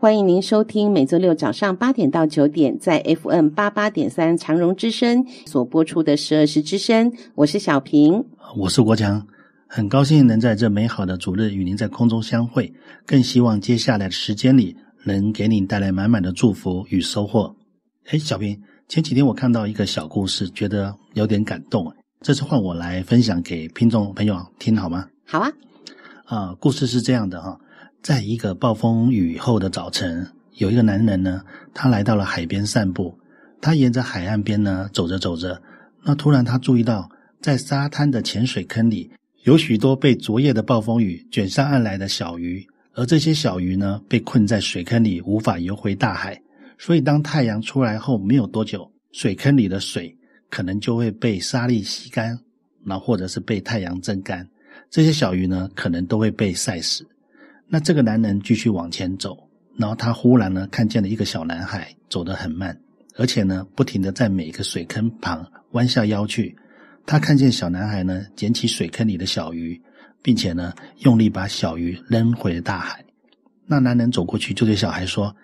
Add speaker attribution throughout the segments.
Speaker 1: 欢迎您收听每周六早上八点到九点在 FM 八八点三长荣之声所播出的十二时之声。我是小平，
Speaker 2: 我是国强，很高兴能在这美好的主日与您在空中相会，更希望接下来的时间里能给您带来满满的祝福与收获。哎，小平，前几天我看到一个小故事，觉得有点感动，这次换我来分享给听众朋友听好吗？
Speaker 1: 好啊。
Speaker 2: 啊，故事是这样的哈。在一个暴风雨后的早晨，有一个男人呢，他来到了海边散步。他沿着海岸边呢走着走着，那突然他注意到，在沙滩的浅水坑里有许多被昨夜的暴风雨卷上岸来的小鱼，而这些小鱼呢被困在水坑里，无法游回大海。所以当太阳出来后没有多久，水坑里的水可能就会被沙粒吸干，那或者是被太阳蒸干，这些小鱼呢可能都会被晒死。那这个男人继续往前走，然后他忽然呢看见了一个小男孩走得很慢，而且呢不停地在每一个水坑旁弯下腰去。他看见小男孩呢捡起水坑里的小鱼，并且呢用力把小鱼扔回了大海。那男人走过去就对小孩说：“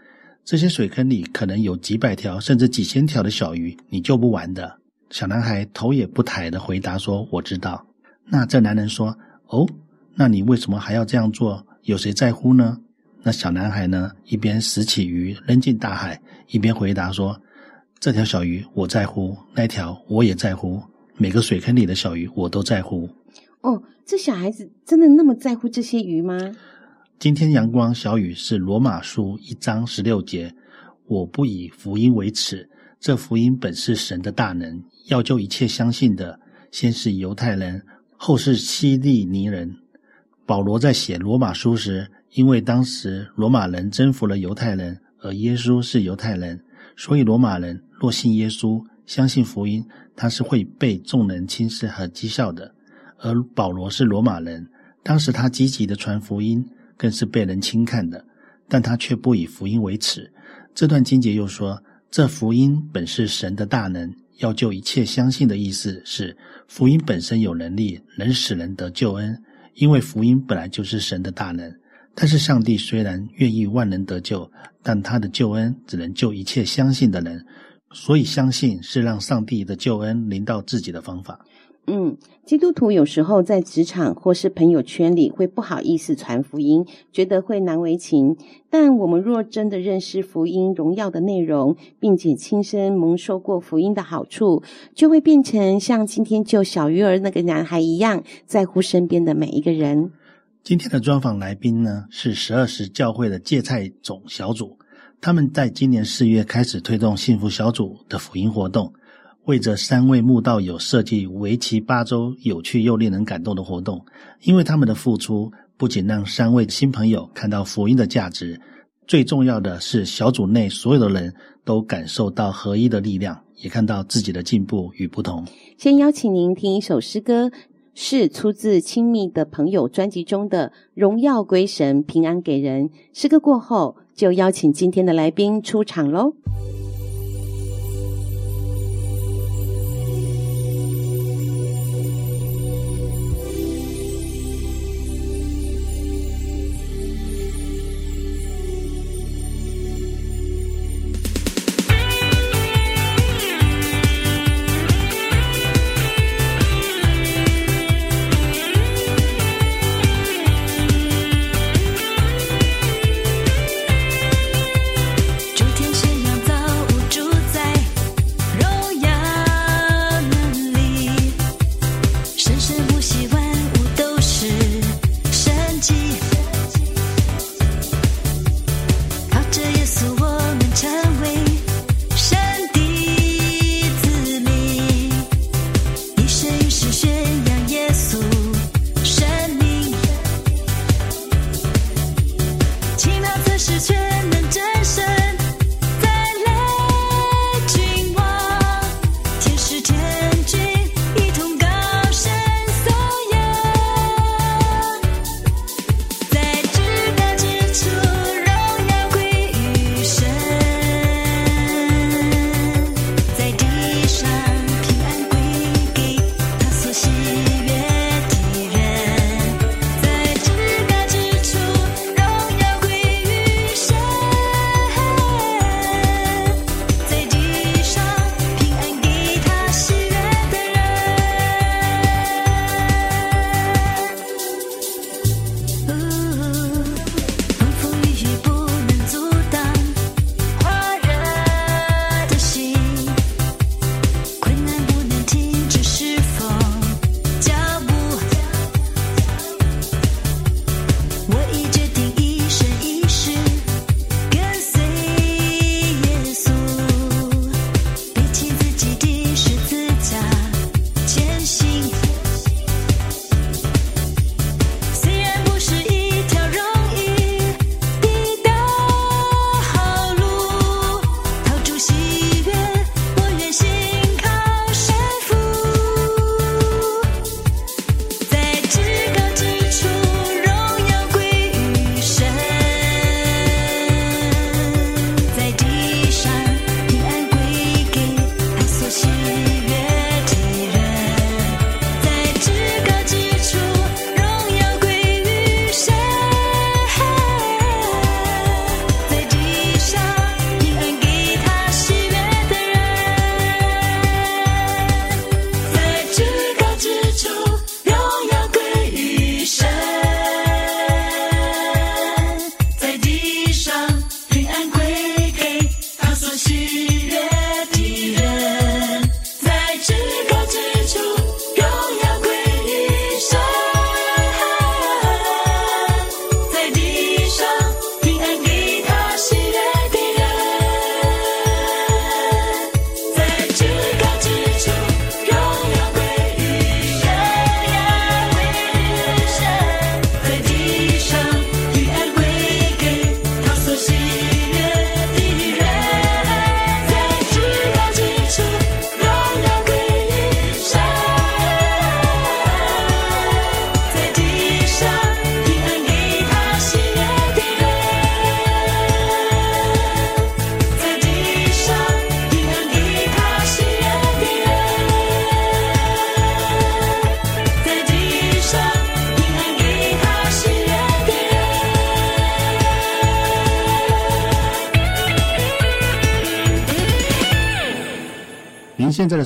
Speaker 2: 这些水坑里可能有几百条甚至几千条的小鱼，你救不完的。”小男孩头也不抬地回答说：“我知道。”那这男人说：“哦，那你为什么还要这样做？”有谁在乎呢？那小男孩呢？一边拾起鱼扔进大海，一边回答说：“这条小鱼我在乎，那条我也在乎，每个水坑里的小鱼我都在乎。”
Speaker 1: 哦，这小孩子真的那么在乎这些鱼吗？
Speaker 2: 今天阳光小雨是罗马书一章十六节。我不以福音为耻，这福音本是神的大能，要救一切相信的，先是犹太人，后是希利尼人。保罗在写罗马书时，因为当时罗马人征服了犹太人，而耶稣是犹太人，所以罗马人若信耶稣、相信福音，他是会被众人轻视和讥笑的。而保罗是罗马人，当时他积极的传福音，更是被人轻看的，但他却不以福音为耻。这段经节又说：“这福音本是神的大能，要救一切相信的。”意思是，福音本身有能力，能使人得救恩。因为福音本来就是神的大能，但是上帝虽然愿意万人得救，但他的救恩只能救一切相信的人，所以相信是让上帝的救恩临到自己的方法。
Speaker 1: 嗯，基督徒有时候在职场或是朋友圈里会不好意思传福音，觉得会难为情。但我们若真的认识福音荣耀的内容，并且亲身蒙受过福音的好处，就会变成像今天救小鱼儿那个男孩一样，在乎身边的每一个人。
Speaker 2: 今天的专访来宾呢，是十二时教会的芥菜种小组，他们在今年四月开始推动幸福小组的福音活动。为这三位慕道友设计为期八周、有趣又令人感动的活动，因为他们的付出不仅让三位新朋友看到福音的价值，最重要的是小组内所有的人都感受到合一的力量，也看到自己的进步与不同。
Speaker 1: 先邀请您听一首诗歌，是出自《亲密的朋友》专辑中的《荣耀归神，平安给人》。诗歌过后，就邀请今天的来宾出
Speaker 2: 场喽。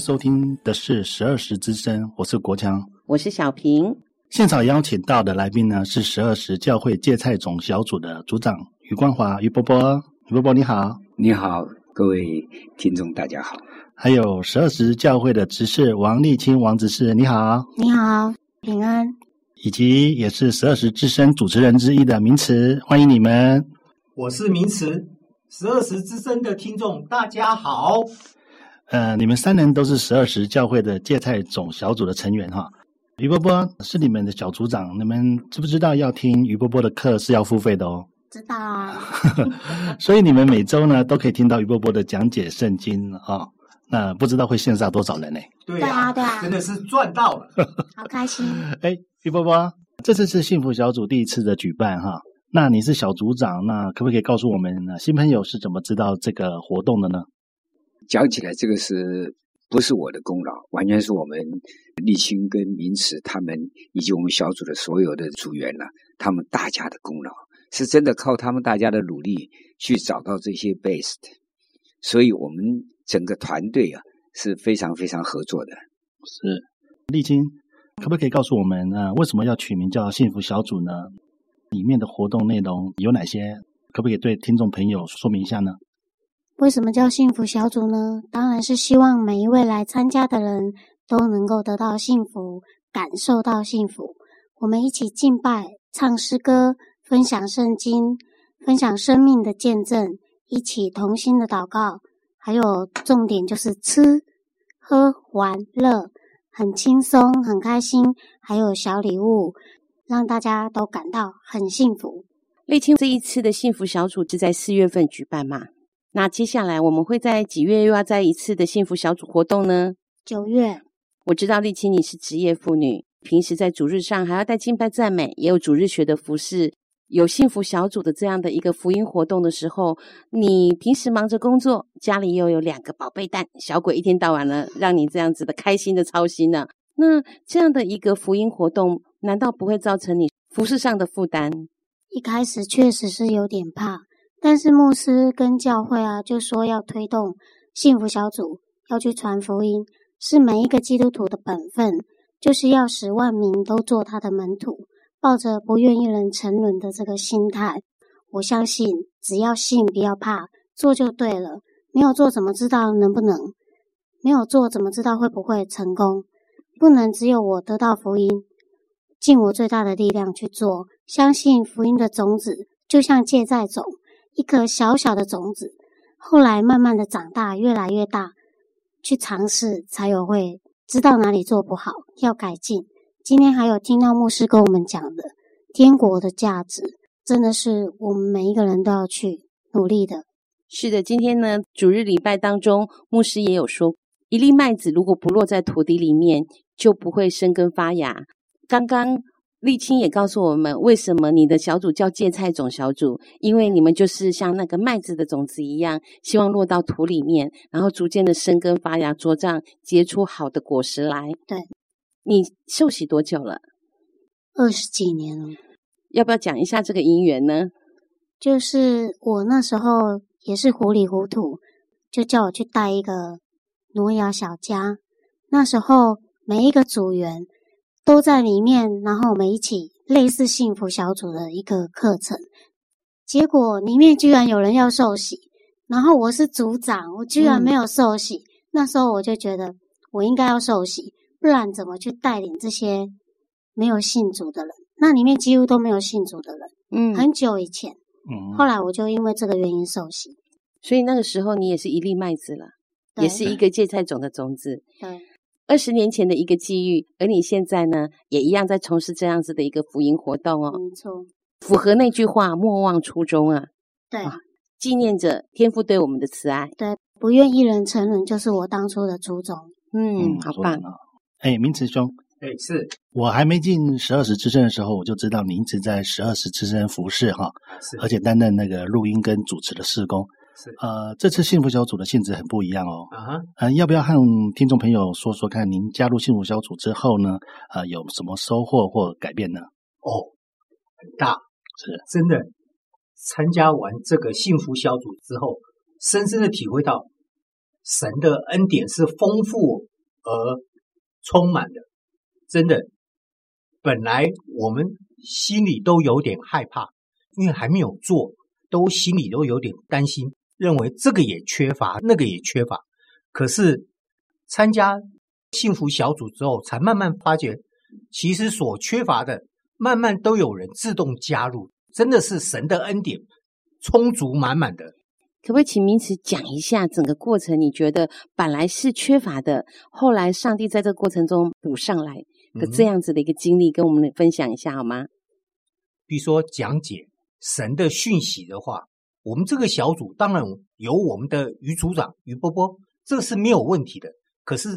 Speaker 2: 收听的是十二时之声，我是国强，
Speaker 1: 我是小平。
Speaker 2: 现场邀请到的来宾呢是十二时教会芥菜种小组的组长余光华，余伯伯，余伯伯你好，
Speaker 3: 你好，各位听众大家好。
Speaker 2: 还有十二时教会的执事王立清王执事你好，
Speaker 4: 你好，平安。
Speaker 2: 以及也是十二时之声主持人之一的名词，欢迎你们。
Speaker 5: 我是名词，十二时之声的听众大家好。
Speaker 2: 呃，你们三人都是十二时教会的芥菜种小组的成员哈。余波波是你们的小组长，你们知不知道要听余波波的课是要付费的哦？
Speaker 4: 知道啊。
Speaker 2: 所以你们每周呢都可以听到余波波的讲解圣经啊、哦。那不知道会线上多少人呢？
Speaker 5: 对啊，对啊，真的是赚到了，
Speaker 4: 好开心。
Speaker 2: 哎，余波波，这次是幸福小组第一次的举办哈。那你是小组长，那可不可以告诉我们，新朋友是怎么知道这个活动的呢？
Speaker 3: 讲起来，这个是不是我的功劳？完全是我们立青跟明慈他们以及我们小组的所有的组员呢，他们大家的功劳，是真的靠他们大家的努力去找到这些 best，所以我们整个团队啊是非常非常合作的。
Speaker 2: 是，立青，可不可以告诉我们啊，为什么要取名叫幸福小组呢？里面的活动内容有哪些？可不可以对听众朋友说明一下呢？
Speaker 4: 为什么叫幸福小组呢？当然是希望每一位来参加的人都能够得到幸福，感受到幸福。我们一起敬拜、唱诗歌、分享圣经、分享生命的见证，一起同心的祷告。还有重点就是吃、喝、玩乐，很轻松、很开心。还有小礼物，让大家都感到很幸福。
Speaker 1: 丽青这一次的幸福小组是在四月份举办吗？那接下来我们会在几月又要再一次的幸福小组活动呢？
Speaker 4: 九月。
Speaker 1: 我知道丽青你是职业妇女，平时在主日上还要带敬拜赞美，也有主日学的服饰，有幸福小组的这样的一个福音活动的时候，你平时忙着工作，家里又有两个宝贝蛋，小鬼一天到晚呢，让你这样子的开心的操心呢？那这样的一个福音活动，难道不会造成你服饰上的负担？
Speaker 4: 一开始确实是有点怕。但是牧师跟教会啊，就说要推动幸福小组，要去传福音，是每一个基督徒的本分，就是要使万民都做他的门徒，抱着不愿一人沉沦的这个心态。我相信，只要信，不要怕，做就对了。没有做，怎么知道能不能？没有做，怎么知道会不会成功？不能只有我得到福音，尽我最大的力量去做，相信福音的种子，就像芥菜种。一颗小小的种子，后来慢慢的长大，越来越大，去尝试才有会知道哪里做不好，要改进。今天还有听到牧师跟我们讲的天国的价值，真的是我们每一个人都要去努力的。
Speaker 1: 是的，今天呢，主日礼拜当中，牧师也有说，一粒麦子如果不落在土地里面，就不会生根发芽。刚刚。丽青也告诉我们，为什么你的小组叫芥菜种小组？因为你们就是像那个麦子的种子一样，希望落到土里面，然后逐渐的生根发芽、茁壮，结出好的果实来。
Speaker 4: 对，
Speaker 1: 你受洗多久了？
Speaker 4: 二十几年了。
Speaker 1: 要不要讲一下这个因缘呢？
Speaker 4: 就是我那时候也是糊里糊涂，就叫我去带一个挪亚小家。那时候每一个组员。都在里面，然后我们一起类似幸福小组的一个课程，结果里面居然有人要受洗，然后我是组长，我居然没有受洗。嗯、那时候我就觉得我应该要受洗，不然怎么去带领这些没有信主的人？那里面几乎都没有信主的人。嗯，很久以前，嗯，后来我就因为这个原因受洗。
Speaker 1: 所以那个时候你也是一粒麦子了，也是一个芥菜种的种子。
Speaker 4: 对。
Speaker 1: 二十年前的一个机遇，而你现在呢，也一样在从事这样子的一个福音活动哦。
Speaker 4: 没错，
Speaker 1: 符合那句话“莫忘初衷”啊。
Speaker 4: 对，
Speaker 1: 纪念着天父对我们的慈爱。
Speaker 4: 对，不愿一人沉沦，就是我当初的初衷。
Speaker 1: 嗯，嗯好棒。
Speaker 2: 哎，明慈兄，
Speaker 5: 哎，是
Speaker 2: 我还没进十二时之声的时候，我就知道你一直在十二时之声服侍哈，
Speaker 5: 是，
Speaker 2: 而且担任那个录音跟主持的事工。是呃，这次幸福小组的性质很不一样哦。啊哈，呃，要不要和听众朋友说说看，您加入幸福小组之后呢，呃，有什么收获或改变呢？
Speaker 5: 哦，很大，是真的。参加完这个幸福小组之后，深深的体会到神的恩典是丰富而充满的，真的。本来我们心里都有点害怕，因为还没有做，都心里都有点担心，认为这个也缺乏，那个也缺乏。可是参加幸福小组之后，才慢慢发觉，其实所缺乏的，慢慢都有人自动加入，真的是神的恩典充足满满的。
Speaker 1: 可不可以请名词讲一下整个过程？你觉得本来是缺乏的，后来上帝在这个过程中补上来的这样子的一个经历，跟我们分享一下好吗？
Speaker 5: 比如说讲解神的讯息的话，我们这个小组当然有我们的于组长于波波，这是没有问题的。可是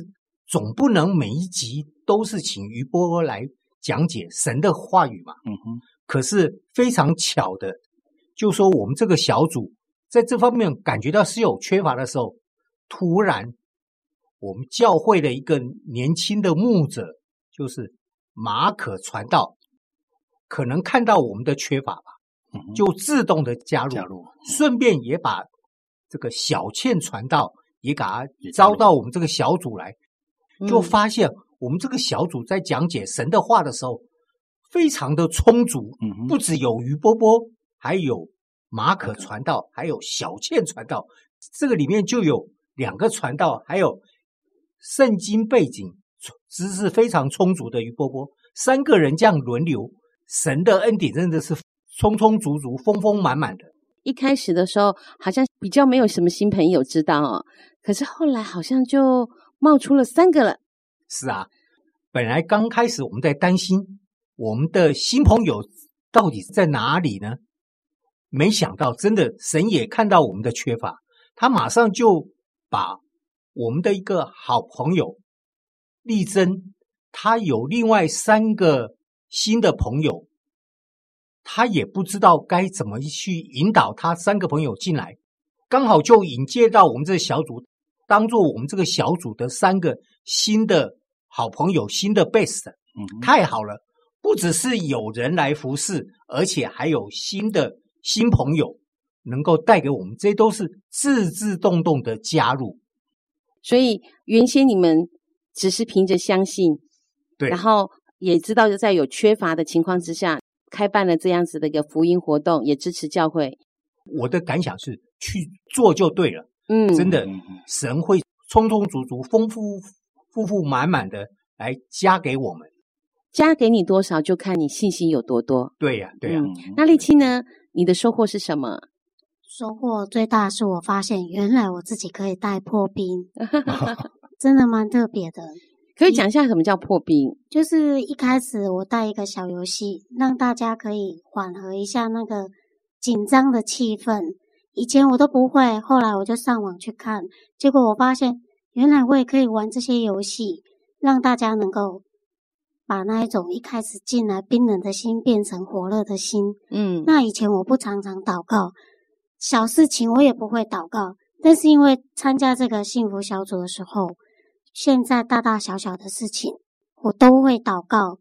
Speaker 5: 总不能每一集都是请于波波来讲解神的话语嘛。嗯哼。可是非常巧的，就说我们这个小组。在这方面感觉到是有缺乏的时候，突然我们教会的一个年轻的牧者，就是马可传道，可能看到我们的缺乏吧，就自动的加入，加入，顺便也把这个小倩传道也给他招到我们这个小组来，就发现我们这个小组在讲解神的话的时候，非常的充足，不只有于波波，还有。马可传道，还有小倩传道，这个里面就有两个传道，还有圣经背景知识非常充足的于波波，三个人这样轮流，神的恩典真的是充充足足、丰丰满满的。
Speaker 1: 一开始的时候好像比较没有什么新朋友知道哦，可是后来好像就冒出了三个了。
Speaker 5: 是啊，本来刚开始我们在担心我们的新朋友到底在哪里呢？没想到，真的神也看到我们的缺乏，他马上就把我们的一个好朋友丽珍，他有另外三个新的朋友，他也不知道该怎么去引导他三个朋友进来，刚好就引介到我们这个小组，当做我们这个小组的三个新的好朋友，新的 best，嗯，太好了，不只是有人来服侍，而且还有新的。新朋友能够带给我们，这些都是自自动动的加入。
Speaker 1: 所以原先你们只是凭着相信，
Speaker 5: 对，
Speaker 1: 然后也知道就在有缺乏的情况之下，开办了这样子的一个福音活动，也支持教会。
Speaker 5: 我的感想是去做就对了，嗯，真的，神会充充足足、丰富富富满满的来加给我们。
Speaker 1: 加给你多少，就看你信心有多多。
Speaker 5: 对呀、啊，对呀、啊
Speaker 1: 嗯。那丽青呢？你的收获是什么？
Speaker 4: 收获最大是我发现，原来我自己可以带破冰，真的蛮特别的。
Speaker 1: 可以讲一下什么叫破冰？
Speaker 4: 就是一开始我带一个小游戏，让大家可以缓和一下那个紧张的气氛。以前我都不会，后来我就上网去看，结果我发现，原来我也可以玩这些游戏，让大家能够。把那一种一开始进来冰冷的心变成火热的心。嗯，那以前我不常常祷告，小事情我也不会祷告，但是因为参加这个幸福小组的时候，现在大大小小的事情我都会祷告。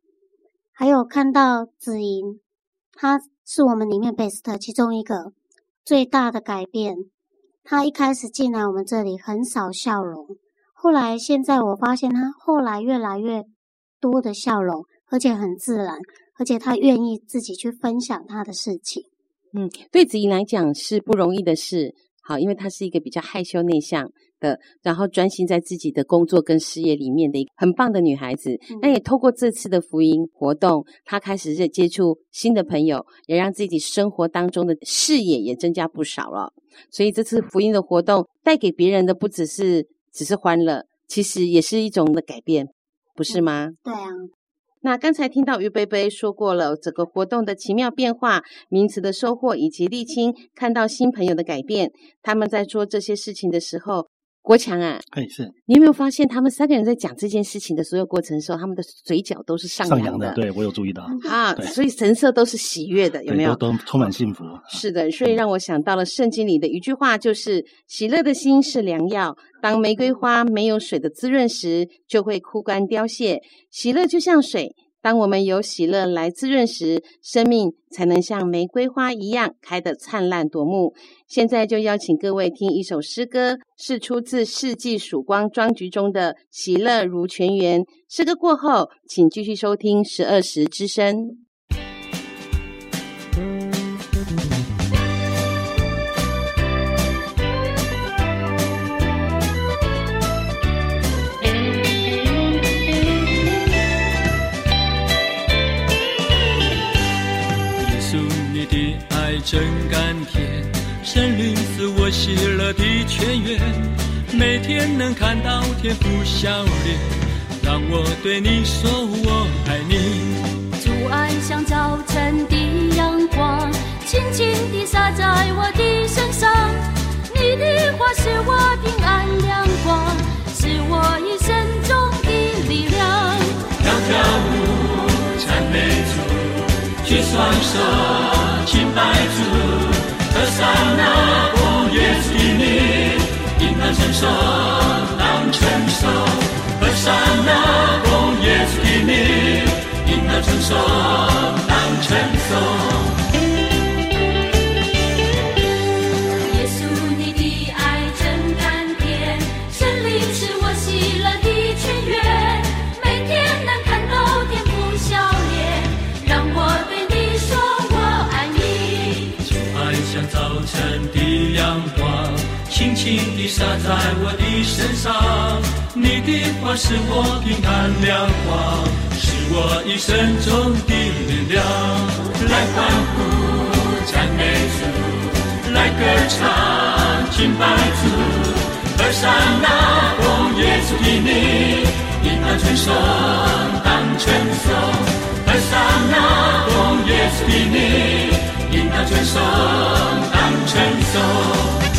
Speaker 4: 还有看到子莹，她是我们里面 best 其中一个最大的改变。她一开始进来我们这里很少笑容，后来现在我发现她后来越来越。多的笑容，而且很自然，而且他愿意自己去分享他的事情。
Speaker 1: 嗯，对子怡来讲是不容易的事。好，因为她是一个比较害羞内向的，然后专心在自己的工作跟事业里面的一个很棒的女孩子。那、嗯、也透过这次的福音活动，她开始在接触新的朋友，也让自己生活当中的视野也增加不少了。所以这次福音的活动带给别人的不只是只是欢乐，其实也是一种的改变。不是吗？
Speaker 4: 嗯，对啊。
Speaker 1: 那刚才听到于贝贝说过了整个活动的奇妙变化、名词的收获，以及丽青看到新朋友的改变。他们在做这些事情的时候。国强啊，
Speaker 2: 哎是，
Speaker 1: 你有没有发现他们三个人在讲这件事情的所有过程的时候，他们的嘴角都是上扬的？
Speaker 2: 上扬的，对，我有注意到
Speaker 1: 啊，所以神色都是喜悦的，有没有？
Speaker 2: 都，都充满幸福。
Speaker 1: 是的，所以让我想到了圣经里的一句话，就是“喜乐的心是良药”。当玫瑰花没有水的滋润时，就会枯干凋谢。喜乐就像水，当我们有喜乐来滋润时，生命才能像玫瑰花一样开得灿烂夺目。现在就邀请各位听一首诗歌，是出自《世纪曙光》专辑中的《喜乐如泉源》。诗歌过后，请继续收听十二时之声。
Speaker 6: 耶稣，你的爱真甘甜，圣灵是我喜乐的泉源，每天能看到天父笑脸，让我对你说我爱你。
Speaker 7: 主爱像早晨的阳光，轻轻地洒在我的身上，你的话是我平安亮光，是我一生中的力量。
Speaker 6: 跳跳舞，赞美主，举双手。敬拜主，和散那，奉耶稣的名，应当称颂，当称颂。和散那，奉耶稣的名，应当称颂，当称颂。轻轻地洒在我的身上，你的话是我平安亮光，是我一生中的力量。来欢呼，赞美主，来歌唱，敬拜主，和散那，奉耶稣的名，应当称颂，当称颂，和散那，奉耶稣的名，应当称颂，
Speaker 1: 当称颂。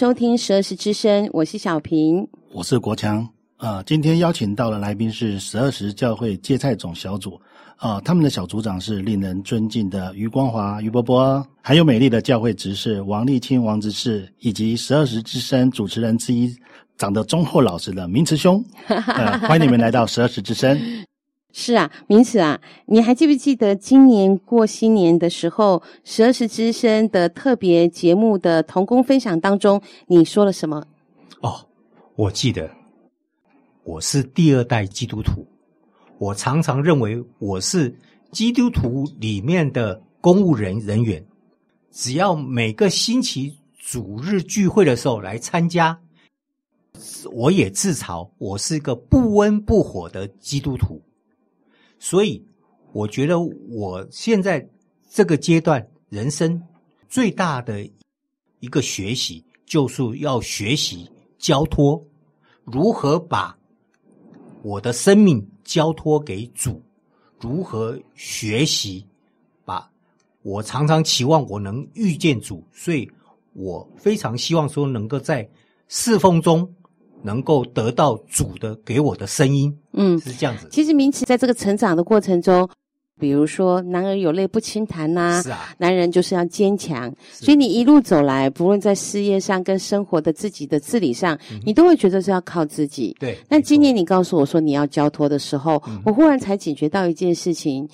Speaker 1: 收听十二时之声，我是小平，
Speaker 2: 我是国强。啊、呃，今天邀请到的来宾是十二时教会芥菜种小组。啊、呃，他们的小组长是令人尊敬的余光华余伯伯，还有美丽的教会执事王丽清王执事，以及十二时之声主持人之一，长得忠厚老实的明慈兄。呃，欢迎你们来到十二时之声。
Speaker 1: 是啊，明慈啊，你还记不记得今年过新年的时候，十二时之声的特别节目的同工分享当中，你说了什么？
Speaker 5: 哦，我记得，我是第二代基督徒，我常常认为我是基督徒里面的公务人人员，只要每个星期主日聚会的时候来参加，我也自嘲我是一个不温不火的基督徒。所以，我觉得我现在这个阶段人生最大的一个学习，就是要学习交托，如何把我的生命交托给主，如何学习，把我常常期望我能遇见主，所以我非常希望说能够在侍奉中能够得到主的给我的声音。嗯，是这样子。
Speaker 1: 其实名词在这个成长的过程中。比如说，男儿有泪不轻弹呐，
Speaker 5: 是啊，
Speaker 1: 男人就是要坚强。所以你一路走来，不论在事业上跟生活的自己的自理上，嗯、你都会觉得是要靠自己。
Speaker 5: 对。
Speaker 1: 那今年你告诉我说你要交托的时候，嗯、我忽然才警觉到一件事情：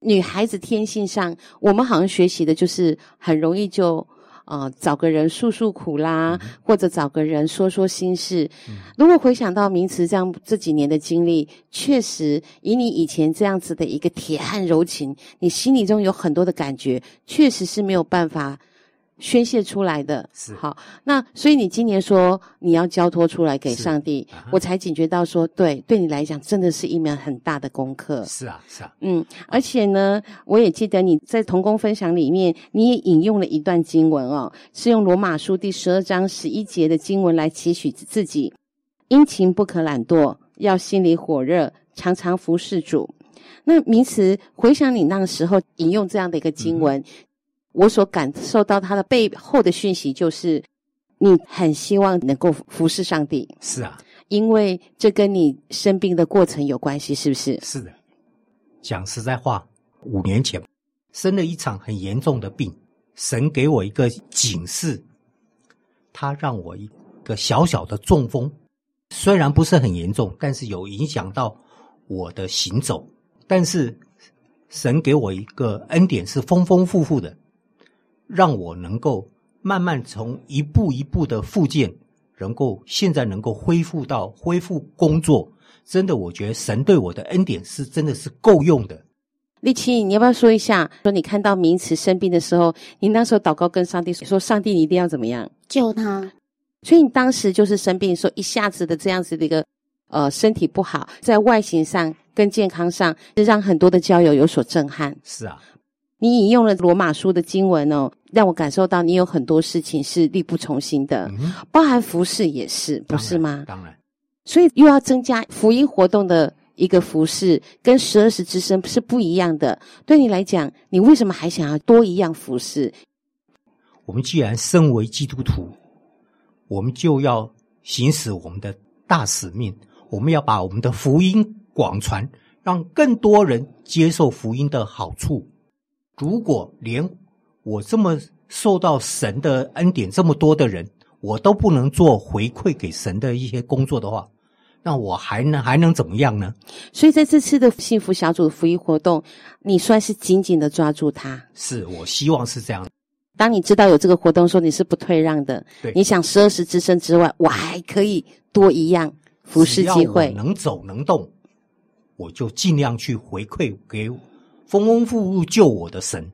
Speaker 1: 女孩子天性上，我们好像学习的就是很容易就。啊、呃，找个人诉诉苦啦，嗯、或者找个人说说心事。嗯、如果回想到名词这样这几年的经历，确实以你以前这样子的一个铁汉柔情，你心里中有很多的感觉，确实是没有办法。宣泄出来的，
Speaker 5: 是
Speaker 1: 好。那所以你今年说你要交托出来给上帝，我才警觉到说，对，对你来讲真的是一门很大的功课。
Speaker 5: 是啊，是啊。
Speaker 1: 嗯，而且呢，我也记得你在同工分享里面，你也引用了一段经文哦，是用罗马书第十二章十一节的经文来期许自己：殷勤不可懒惰，要心里火热，常常服侍主。那名词回想你那个时候引用这样的一个经文。嗯我所感受到他的背后的讯息，就是你很希望能够服侍上帝。
Speaker 5: 是啊，
Speaker 1: 因为这跟你生病的过程有关系，是不是？
Speaker 5: 是的。讲实在话，五年前生了一场很严重的病，神给我一个警示，他让我一个小小的中风，虽然不是很严重，但是有影响到我的行走。但是神给我一个恩典，是丰丰富富的。让我能够慢慢从一步一步的复健，能够现在能够恢复到恢复工作，真的，我觉得神对我的恩典是真的是够用的。
Speaker 1: 立青，你要不要说一下？说你看到名词生病的时候，你那时候祷告跟上帝说：“上帝，你一定要怎么样
Speaker 4: 救他？”
Speaker 1: 所以你当时就是生病说，一下子的这样子的一个呃身体不好，在外形上跟健康上，是让很多的交友有所震撼。
Speaker 5: 是啊。
Speaker 1: 你引用了罗马书的经文哦，让我感受到你有很多事情是力不从心的，嗯、包含服饰也是，不是吗？
Speaker 5: 当然，
Speaker 1: 所以又要增加福音活动的一个服饰，跟十二时之声是不一样的。对你来讲，你为什么还想要多一样服饰？
Speaker 5: 我们既然身为基督徒，我们就要行使我们的大使命，我们要把我们的福音广传，让更多人接受福音的好处。如果连我这么受到神的恩典这么多的人，我都不能做回馈给神的一些工作的话，那我还能还能怎么样呢？
Speaker 1: 所以在这次的幸福小组的福音活动，你算是紧紧的抓住它。
Speaker 5: 是，我希望是这样。
Speaker 1: 当你知道有这个活动，说你是不退让的。
Speaker 5: 对，
Speaker 1: 你想十二时之身之外，我还可以多一样服侍机会。
Speaker 5: 能走能动，我就尽量去回馈给我。丰丰富富救我的神。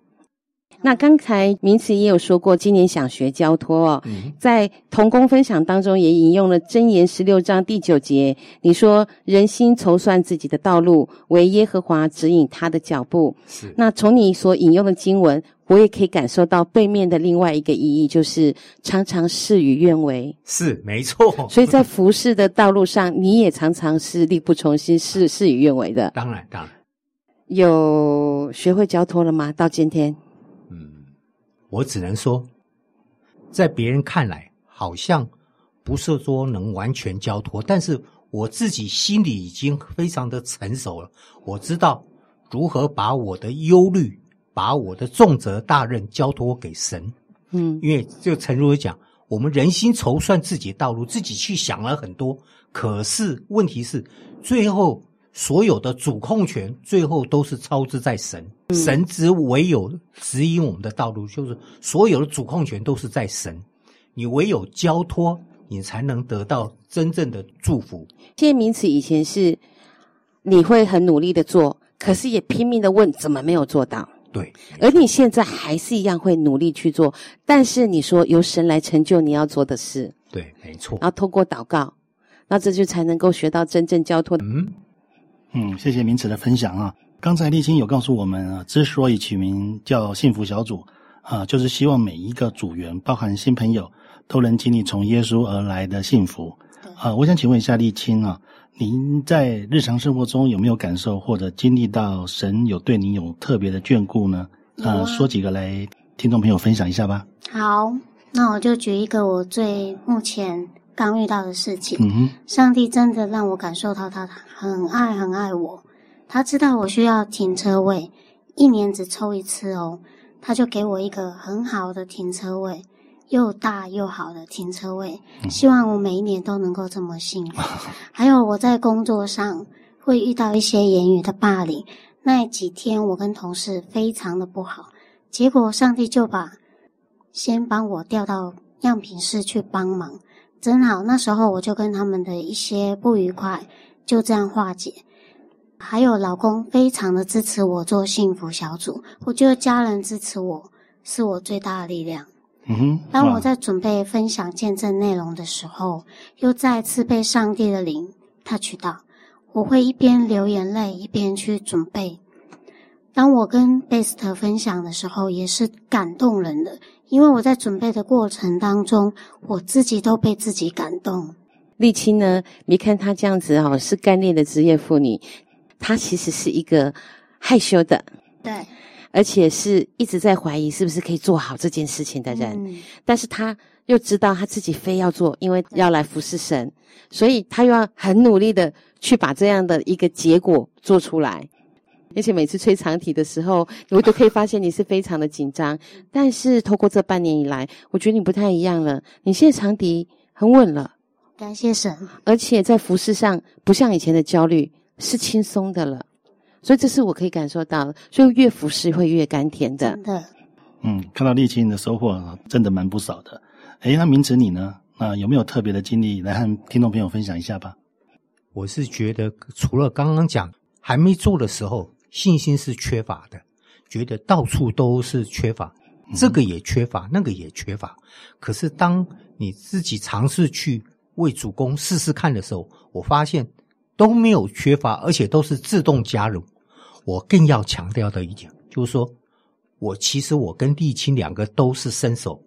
Speaker 1: 那刚才名词也有说过，今年想学交托哦。嗯、在同工分享当中也引用了箴言十六章第九节，你说人心筹算自己的道路，为耶和华指引他的脚步。
Speaker 5: 是。
Speaker 1: 那从你所引用的经文，我也可以感受到背面的另外一个意义，就是常常事与愿违。
Speaker 5: 是，没错。
Speaker 1: 所以在服侍的道路上，你也常常是力不从心，事事与愿违的。
Speaker 5: 当然，当然。
Speaker 1: 有学会交托了吗？到今天，
Speaker 5: 嗯，我只能说，在别人看来好像不是说能完全交托，但是我自己心里已经非常的成熟了。我知道如何把我的忧虑、把我的重责大任交托给神。嗯，因为就诚如讲，我们人心筹算自己的道路，自己去想了很多，可是问题是最后。所有的主控权最后都是操之在神，嗯、神只唯有指引我们的道路，就是所有的主控权都是在神。你唯有交托，你才能得到真正的祝福。
Speaker 1: 这些名词以前是你会很努力的做，可是也拼命的问怎么没有做到。
Speaker 5: 对，
Speaker 1: 而你现在还是一样会努力去做，但是你说由神来成就你要做的事。
Speaker 5: 对，没错。
Speaker 1: 然后透过祷告，那这就才能够学到真正交托。
Speaker 5: 嗯。
Speaker 2: 嗯，谢谢名词的分享啊。刚才立青有告诉我们啊，之所以取名叫幸福小组啊，就是希望每一个组员，包含新朋友，都能经历从耶稣而来的幸福。啊，我想请问一下立青啊，您在日常生活中有没有感受或者经历到神有对您有特别的眷顾呢？啊、呃，说几个来听众朋友分享一下吧。
Speaker 4: 好，那我就举一个我最目前刚遇到的事情。
Speaker 2: 嗯，
Speaker 4: 上帝真的让我感受到他很爱很爱我，他知道我需要停车位，一年只抽一次哦，他就给我一个很好的停车位。又大又好的停车位，希望我每一年都能够这么幸福。还有我在工作上会遇到一些言语的霸凌，那几天我跟同事非常的不好，结果上帝就把先帮我调到样品室去帮忙，真好。那时候我就跟他们的一些不愉快就这样化解。还有老公非常的支持我做幸福小组，我觉得家人支持我是我最大的力量。
Speaker 2: 嗯哼，
Speaker 4: 当我在准备分享见证内容的时候，又再次被上帝的灵 touch 到，我会一边流眼泪一边去准备。当我跟贝斯特分享的时候，也是感动人的，因为我在准备的过程当中，我自己都被自己感动。
Speaker 1: 丽青呢，你看她这样子哦，是干练的职业妇女，她其实是一个害羞的。
Speaker 4: 对。
Speaker 1: 而且是一直在怀疑是不是可以做好这件事情的人，嗯、但是她又知道她自己非要做，因为要来服侍神，所以她又要很努力的去把这样的一个结果做出来。而且每次吹长笛的时候，我都可以发现你是非常的紧张。但是透过这半年以来，我觉得你不太一样了。你现在长笛很稳了，
Speaker 4: 感谢神。
Speaker 1: 而且在服饰上不像以前的焦虑，是轻松的了。所以这是我可以感受到的，所以越服侍会越甘甜的。
Speaker 4: 真的，
Speaker 2: 嗯，看到丽青的收获真的蛮不少的。诶，那明慈你呢？那，有没有特别的经历来和听众朋友分享一下吧？
Speaker 5: 我是觉得，除了刚刚讲还没做的时候，信心是缺乏的，觉得到处都是缺乏，这个也缺乏，那个也缺乏。可是当你自己尝试去为主公试试看的时候，我发现都没有缺乏，而且都是自动加入。我更要强调的一点，就是说，我其实我跟丽青两个都是新手。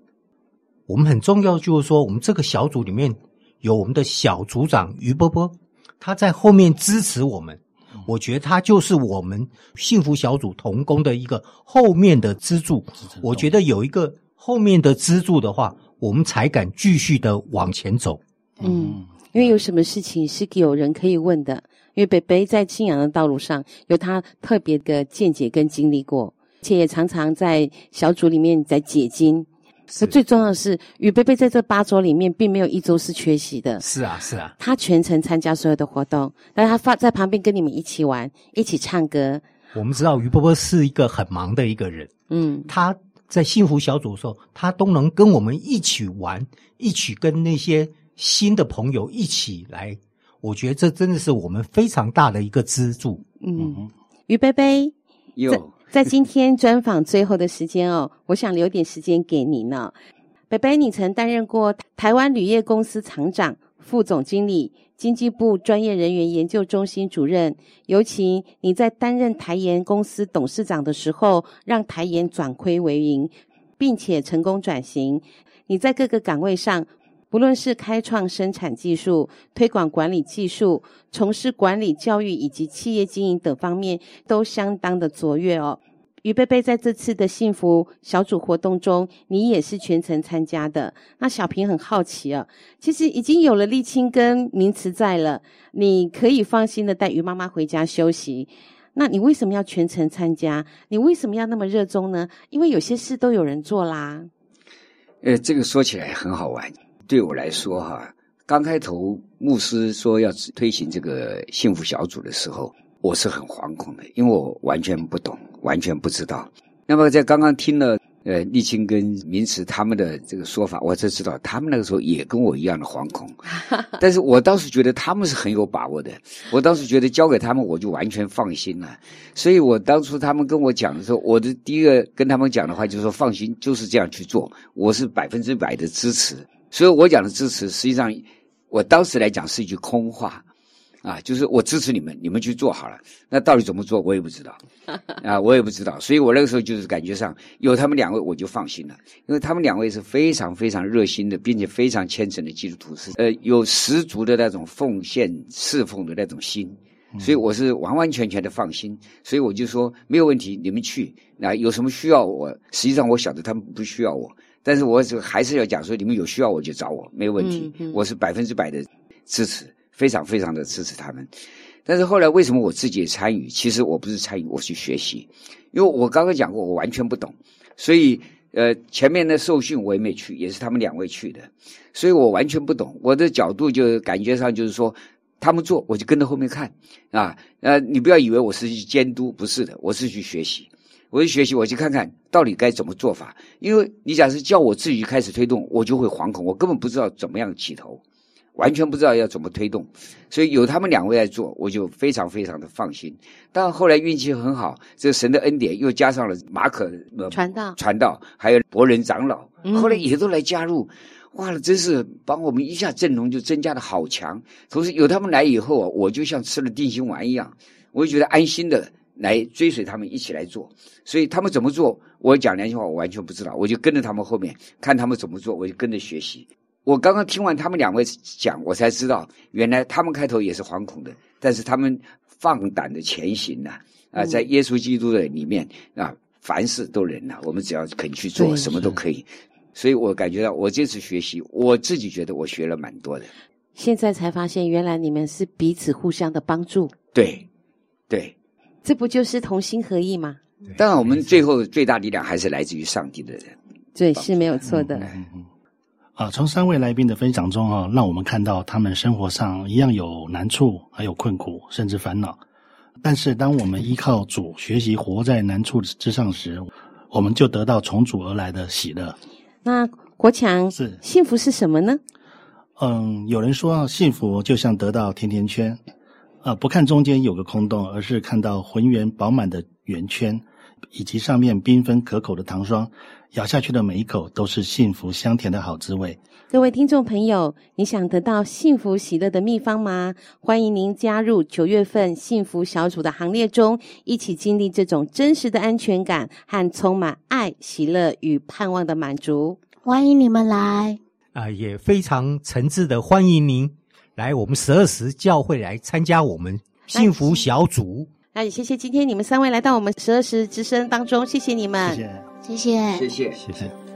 Speaker 5: 我们很重要，就是说，我们这个小组里面有我们的小组长于波波，他在后面支持我们。我觉得他就是我们幸福小组同工的一个后面的支柱。我觉得有一个后面的支柱的话，我们才敢继续的往前走。
Speaker 1: 嗯，因为有什么事情是有人可以问的。因为北北在信仰的道路上有他特别的见解跟经历过，且也常常在小组里面在解经。是最重要的是，于贝贝在这八周里面并没有一周是缺席的。
Speaker 5: 是啊，是啊，
Speaker 1: 他全程参加所有的活动，但是他发在旁边跟你们一起玩，一起唱歌。
Speaker 5: 我们知道于伯伯是一个很忙的一个人，
Speaker 1: 嗯，
Speaker 5: 他在幸福小组的时候，他都能跟我们一起玩，一起跟那些新的朋友一起来。我觉得这真的是我们非常大的一个支柱。
Speaker 1: 嗯，于贝贝，在在今天专访最后的时间哦，我想留点时间给你呢。北北，你曾担任过台湾铝业公司厂长、副总经理、经济部专业人员研究中心主任。尤其你在担任台盐公司董事长的时候，让台盐转亏为盈，并且成功转型。你在各个岗位上。不论是开创生产技术、推广管理技术、从事管理教育以及企业经营等方面，都相当的卓越哦。于贝贝在这次的幸福小组活动中，你也是全程参加的。那小平很好奇哦，其实已经有了沥青跟名词在了，你可以放心的带于妈妈回家休息。那你为什么要全程参加？你为什么要那么热衷呢？因为有些事都有人做啦。
Speaker 3: 呃，这个说起来很好玩。对我来说，哈，刚开头牧师说要推行这个幸福小组的时候，我是很惶恐的，因为我完全不懂，完全不知道。那么在刚刚听了呃丽青跟明慈他们的这个说法，我才知道他们那个时候也跟我一样的惶恐。但是我倒是觉得他们是很有把握的，我当时觉得交给他们我就完全放心了。所以我当初他们跟我讲的时候，我的第一个跟他们讲的话就是说放心，就是这样去做，我是百分之百的支持。所以我讲的支持，实际上我当时来讲是一句空话，啊，就是我支持你们，你们去做好了。那到底怎么做，我也不知道 啊，我也不知道。所以我那个时候就是感觉上有他们两位，我就放心了，因为他们两位是非常非常热心的，并且非常虔诚的基督徒，是呃有十足的那种奉献侍奉的那种心，所以我是完完全全的放心。所以我就说没有问题，你们去。那有什么需要我？实际上我晓得他们不需要我，但是我还是要讲说，你们有需要我就找我，没有问题。我是百分之百的支持。非常非常的支持他们，但是后来为什么我自己也参与？其实我不是参与，我去学习，因为我刚刚讲过，我完全不懂，所以呃前面的受训我也没去，也是他们两位去的，所以我完全不懂。我的角度就感觉上就是说，他们做我就跟着后面看啊，呃你不要以为我是去监督，不是的，我是去学习，我去学习，我去看看到底该怎么做法。因为你假设叫我自己开始推动，我就会惶恐，我根本不知道怎么样起头。完全不知道要怎么推动，所以有他们两位在做，我就非常非常的放心。但后来运气很好，这神的恩典又加上了马可
Speaker 1: 传道、
Speaker 3: 传道，还有博仁长老，后来也都来加入，哇，真是把我们一下阵容就增加的好强。同时有他们来以后啊，我就像吃了定心丸一样，我就觉得安心的来追随他们一起来做。所以他们怎么做，我讲良心话，我完全不知道，我就跟着他们后面看他们怎么做，我就跟着学习。我刚刚听完他们两位讲，我才知道原来他们开头也是惶恐的，但是他们放胆的前行呐、啊，啊，在耶稣基督的里面啊，凡事都能了。我们只要肯去做，什么都可以。所以我感觉到我这次学习，我自己觉得我学了蛮多的。
Speaker 1: 现在才发现，原来你们是彼此互相的帮助。
Speaker 3: 对，对，
Speaker 1: 这不就是同心合意吗？
Speaker 3: 当然，我们最后最大力量还是来自于上帝的人。
Speaker 1: 对，是没有错的。
Speaker 2: 嗯啊，从三位来宾的分享中啊，让我们看到他们生活上一样有难处，还有困苦，甚至烦恼。但是，当我们依靠主，学习活在难处之上时，我们就得到从主而来的喜乐。
Speaker 1: 那国强
Speaker 2: 是
Speaker 1: 幸福是什么呢？
Speaker 2: 嗯，有人说幸福就像得到甜甜圈，啊，不看中间有个空洞，而是看到浑圆饱满的圆圈，以及上面缤纷可口的糖霜。咬下去的每一口都是幸福香甜的好滋味。
Speaker 1: 各位听众朋友，你想得到幸福喜乐的秘方吗？欢迎您加入九月份幸福小组的行列中，一起经历这种真实的安全感和充满爱、喜乐与盼望的满足。
Speaker 4: 欢迎你们来
Speaker 5: 啊！也非常诚挚的欢迎您来我们十二时教会来参加我们幸福小组。
Speaker 1: 那也谢谢今天你们三位来到我们十二时之声当中，谢谢你
Speaker 2: 们。谢
Speaker 4: 谢。谢
Speaker 3: 谢，谢
Speaker 2: 谢，谢
Speaker 1: 谢。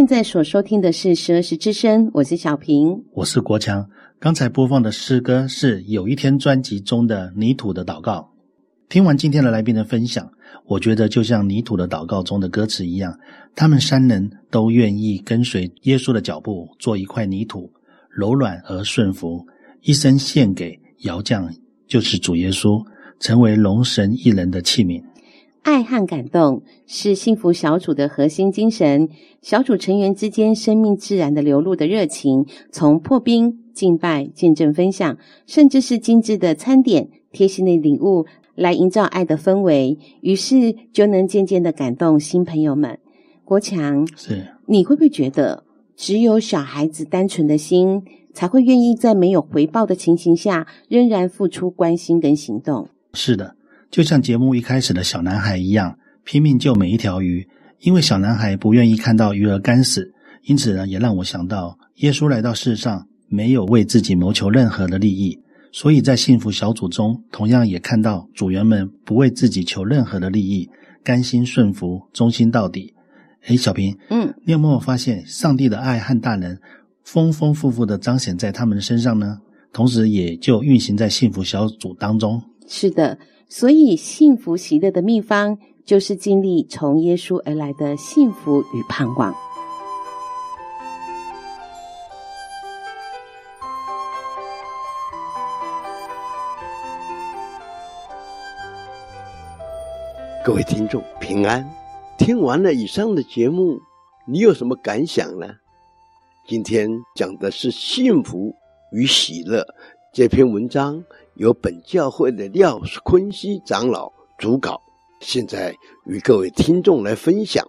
Speaker 1: 现在所收听的是《十二时之声》，我是小平，
Speaker 2: 我是国强。刚才播放的诗歌是有一天专辑中的《泥土的祷告》。听完今天的来宾的分享，我觉得就像《泥土的祷告》中的歌词一样，他们三人都愿意跟随耶稣的脚步，做一块泥土，柔软而顺服，一生献给窑匠，就是主耶稣，成为龙神一人的器皿。
Speaker 1: 爱和感动是幸福小组的核心精神。小组成员之间生命自然的流露的热情，从破冰、敬拜、见证、分享，甚至是精致的餐点、贴心的礼物，来营造爱的氛围，于是就能渐渐的感动新朋友们。国强，
Speaker 2: 是
Speaker 1: 你会不会觉得，只有小孩子单纯的心，才会愿意在没有回报的情形下，仍然付出关心跟行动？
Speaker 2: 是的。就像节目一开始的小男孩一样，拼命救每一条鱼，因为小男孩不愿意看到鱼儿干死。因此呢，也让我想到，耶稣来到世上，没有为自己谋求任何的利益，所以在幸福小组中，同样也看到组员们不为自己求任何的利益，甘心顺服，忠心到底。诶，小平，
Speaker 1: 嗯，
Speaker 2: 你有没有发现，上帝的爱和大能丰丰富富的彰显在他们身上呢？同时，也就运行在幸福小组当中。
Speaker 1: 是的。所以，幸福喜乐的秘方就是经历从耶稣而来的幸福与盼望。
Speaker 8: 各位听众平安，听完了以上的节目，你有什么感想呢？今天讲的是幸福与喜乐这篇文章。由本教会的廖坤熙长老主稿，现在与各位听众来分享。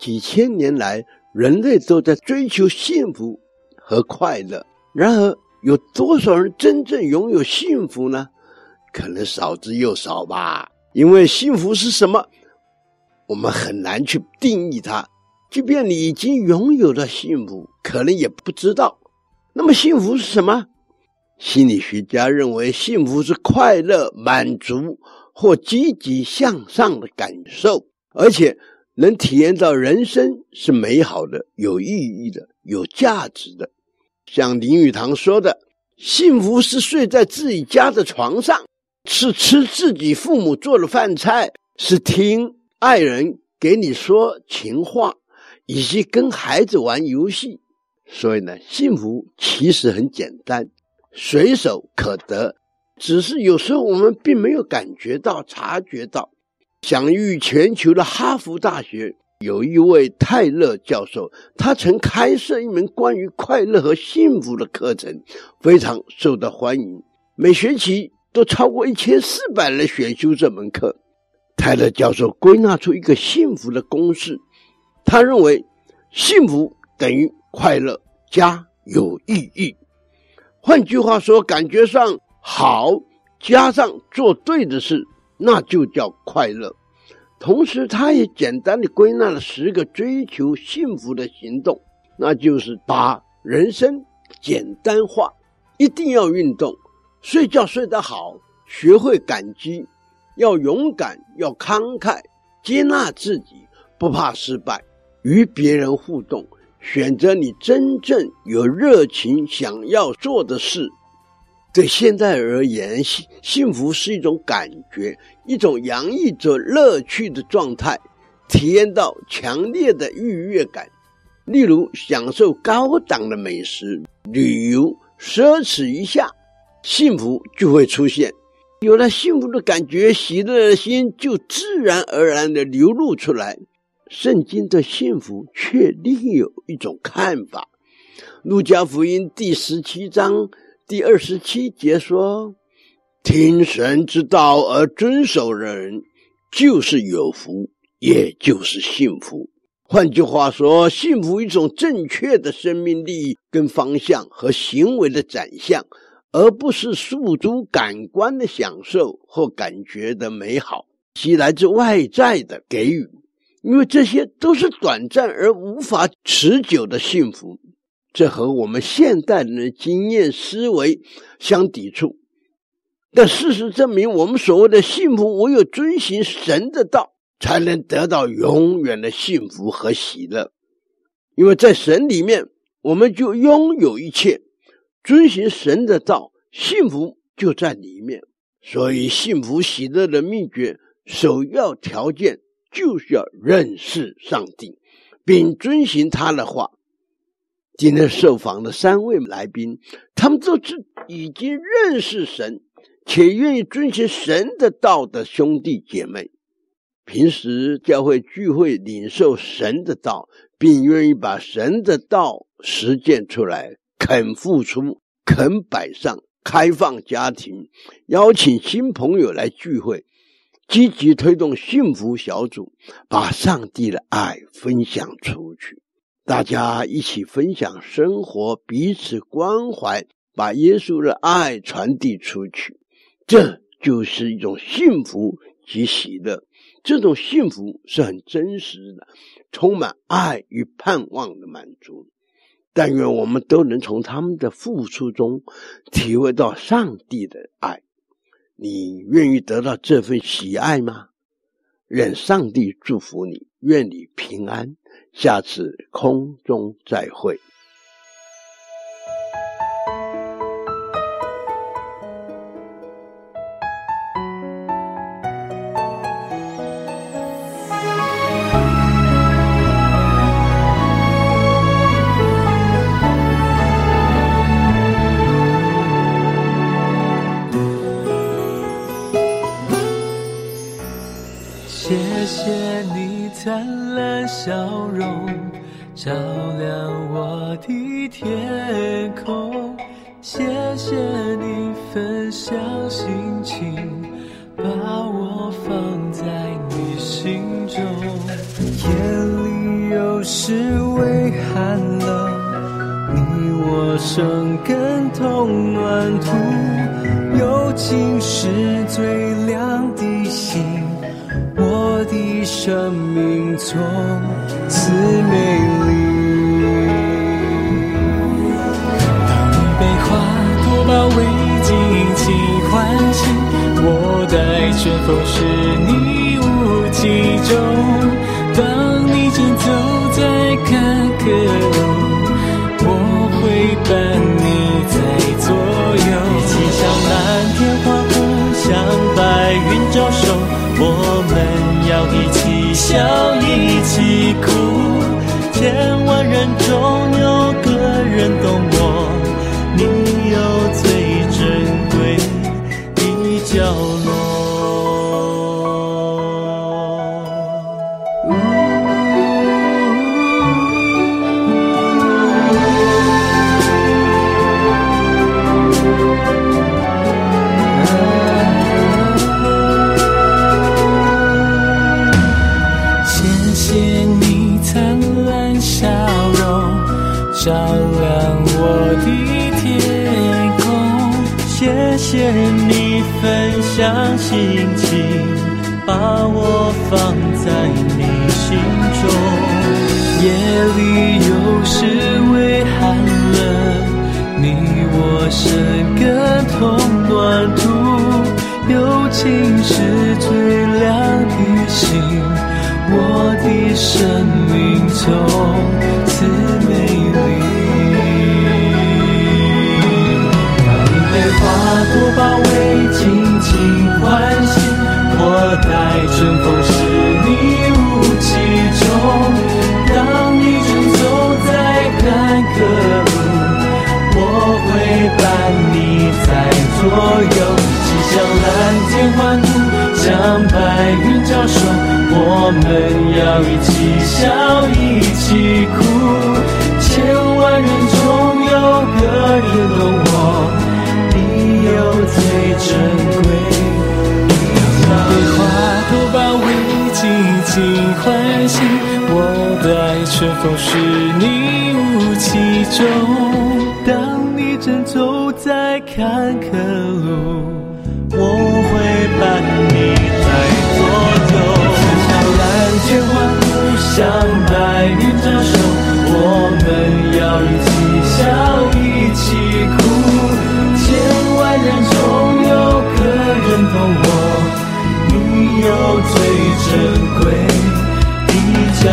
Speaker 8: 几千年来，人类都在追求幸福和快乐。然而，有多少人真正拥有幸福呢？可能少之又少吧。因为幸福是什么，我们很难去定义它。即便你已经拥有了幸福，可能也不知道。那么，幸福是什么？心理学家认为，幸福是快乐、满足或积极向上的感受，而且能体验到人生是美好的、有意义的、有价值的。像林语堂说的：“幸福是睡在自己家的床上，是吃自己父母做的饭菜，是听爱人给你说情话，以及跟孩子玩游戏。”所以呢，幸福其实很简单。随手可得，只是有时候我们并没有感觉到、察觉到。享誉全球的哈佛大学有一位泰勒教授，他曾开设一门关于快乐和幸福的课程，非常受到欢迎。每学期都超过一千四百人选修这门课。泰勒教授归纳出一个幸福的公式，他认为幸福等于快乐加有意义。换句话说，感觉上好，加上做对的事，那就叫快乐。同时，他也简单的归纳了十个追求幸福的行动，那就是把人生简单化，一定要运动，睡觉睡得好，学会感激，要勇敢，要慷慨，接纳自己，不怕失败，与别人互动。选择你真正有热情想要做的事。对现在而言，幸幸福是一种感觉，一种洋溢着乐趣的状态，体验到强烈的愉悦感。例如，享受高档的美食、旅游，奢侈一下，幸福就会出现。有了幸福的感觉，喜乐的心就自然而然地流露出来。圣经的幸福却另有一种看法。路加福音第十七章第二十七节说：“听神之道而遵守人，就是有福，也就是幸福。”换句话说，幸福一种正确的生命力跟方向和行为的展现，而不是诉诸感官的享受或感觉的美好，其来自外在的给予。因为这些都是短暂而无法持久的幸福，这和我们现代人的经验思维相抵触。但事实证明，我们所谓的幸福，唯有遵循神的道，才能得到永远的幸福和喜乐。因为在神里面，我们就拥有一切。遵循神的道，幸福就在里面。所以，幸福喜乐的秘诀，首要条件就是要认识上帝，并遵循他的话。今天受访的三位来宾，他们都是已经认识神，且愿意遵循神的道的兄弟姐妹。平时教会聚会领受神的道，并愿意把神的道实践出来，肯付出，肯摆上，开放家庭，邀请新朋友来聚会，积极推动幸福小组，把上帝的爱分享出去。大家一起分享生活，彼此关怀，把耶稣的爱传递出去，这就是一种幸福及喜乐。这种幸福是很真实的，充满爱与盼望的满足。但愿我们都能从他们的付出中体会到上帝的爱。你愿意得到这份喜爱吗？愿上帝祝福你，愿你平安。下次空中再
Speaker 9: 会。有，像蓝天欢呼，像白云招手，我们要一起笑，一起哭。千万人中有个人懂我，你有最珍贵。每朵花都把未尽尽欢喜，我的爱春风是你雾气中。坎坷路我会伴你在左右就像蓝天欢呼向白云招手我们要一起笑一起哭千万人中有个人懂我你有最珍贵的角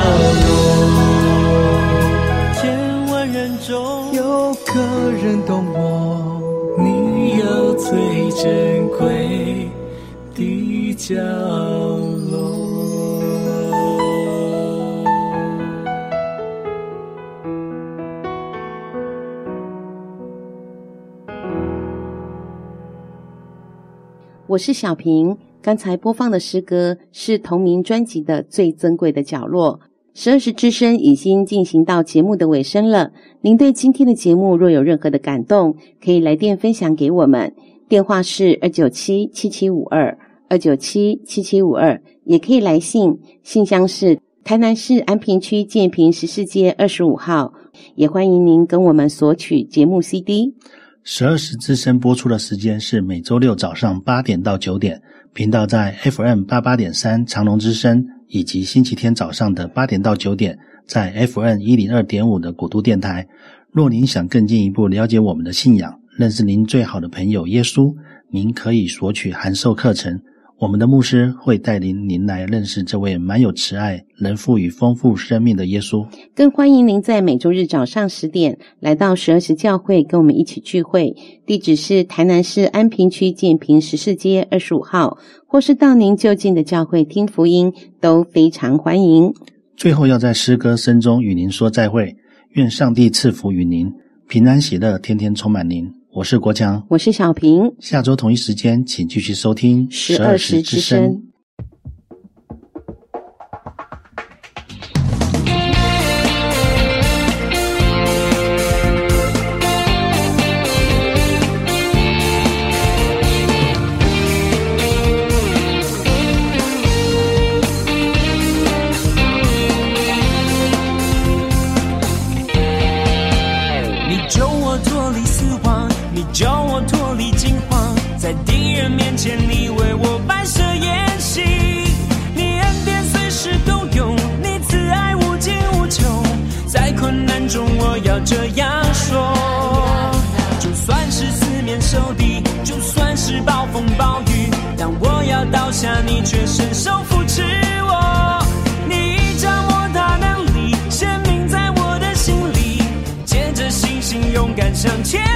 Speaker 1: 我是小平，刚才播放的诗歌是同名专辑的《最珍贵的角落》。十二时之声已经进行到节目的尾声了。您对今天的节目若有任何的感动，可以来电分享给我们，电话是二九七七七五二二九七七七五二，也可以来信，信箱是台南市安平区建平十四街二十五号。也欢迎您跟我们索取节目 CD。
Speaker 2: 十二时之声播出的时间是每周六早上八点到九点，频道在 FM 八八点三长隆之声，以及星期天早上的八点到九点，在 FM 一零二点五的古都电台。若您想更进一步了解我们的信仰，认识您最好的朋友耶稣，您可以索取函授课程。我们的牧师会带领您来认识这位满有慈爱、能赋予丰富生命的耶稣。
Speaker 1: 更欢迎您在每周日早上十点来到十二时教会，跟我们一起聚会。地址是台南市安平区建平十四街二十五号，或是到您就近的教会听福音，都非常欢迎。
Speaker 2: 最后要在诗歌声中与您说再会，愿上帝赐福与您，平安喜乐，天天充满您。我是国强，
Speaker 1: 我是小平。
Speaker 2: 下周同一时间，请继续收听
Speaker 1: 十二时之声。
Speaker 10: 是暴风暴雨，当我要倒下，你却伸手扶持我，你掌握大能力，鲜明在我的心里，牵着星星勇敢向前。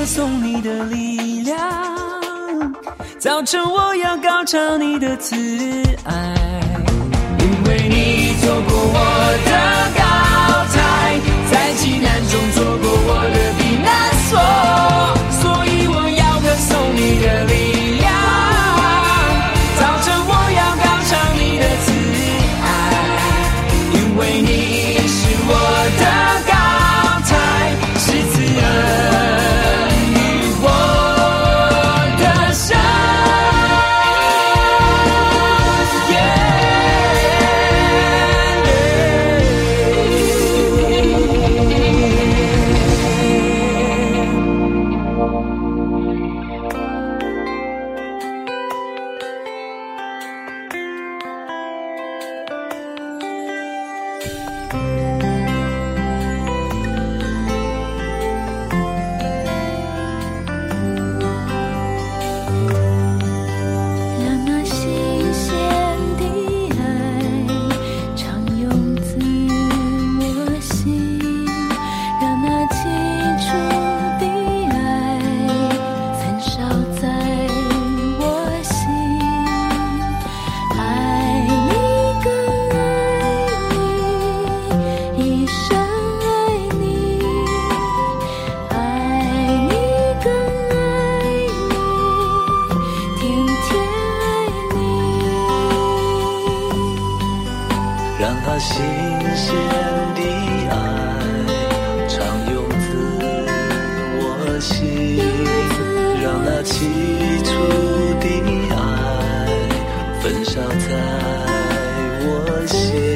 Speaker 10: 歌颂你的力量，早晨我要高唱你的慈爱，因为你走过我的高台，在急难中做过我的避难所，所以我要歌颂你的力量。焚烧在我心。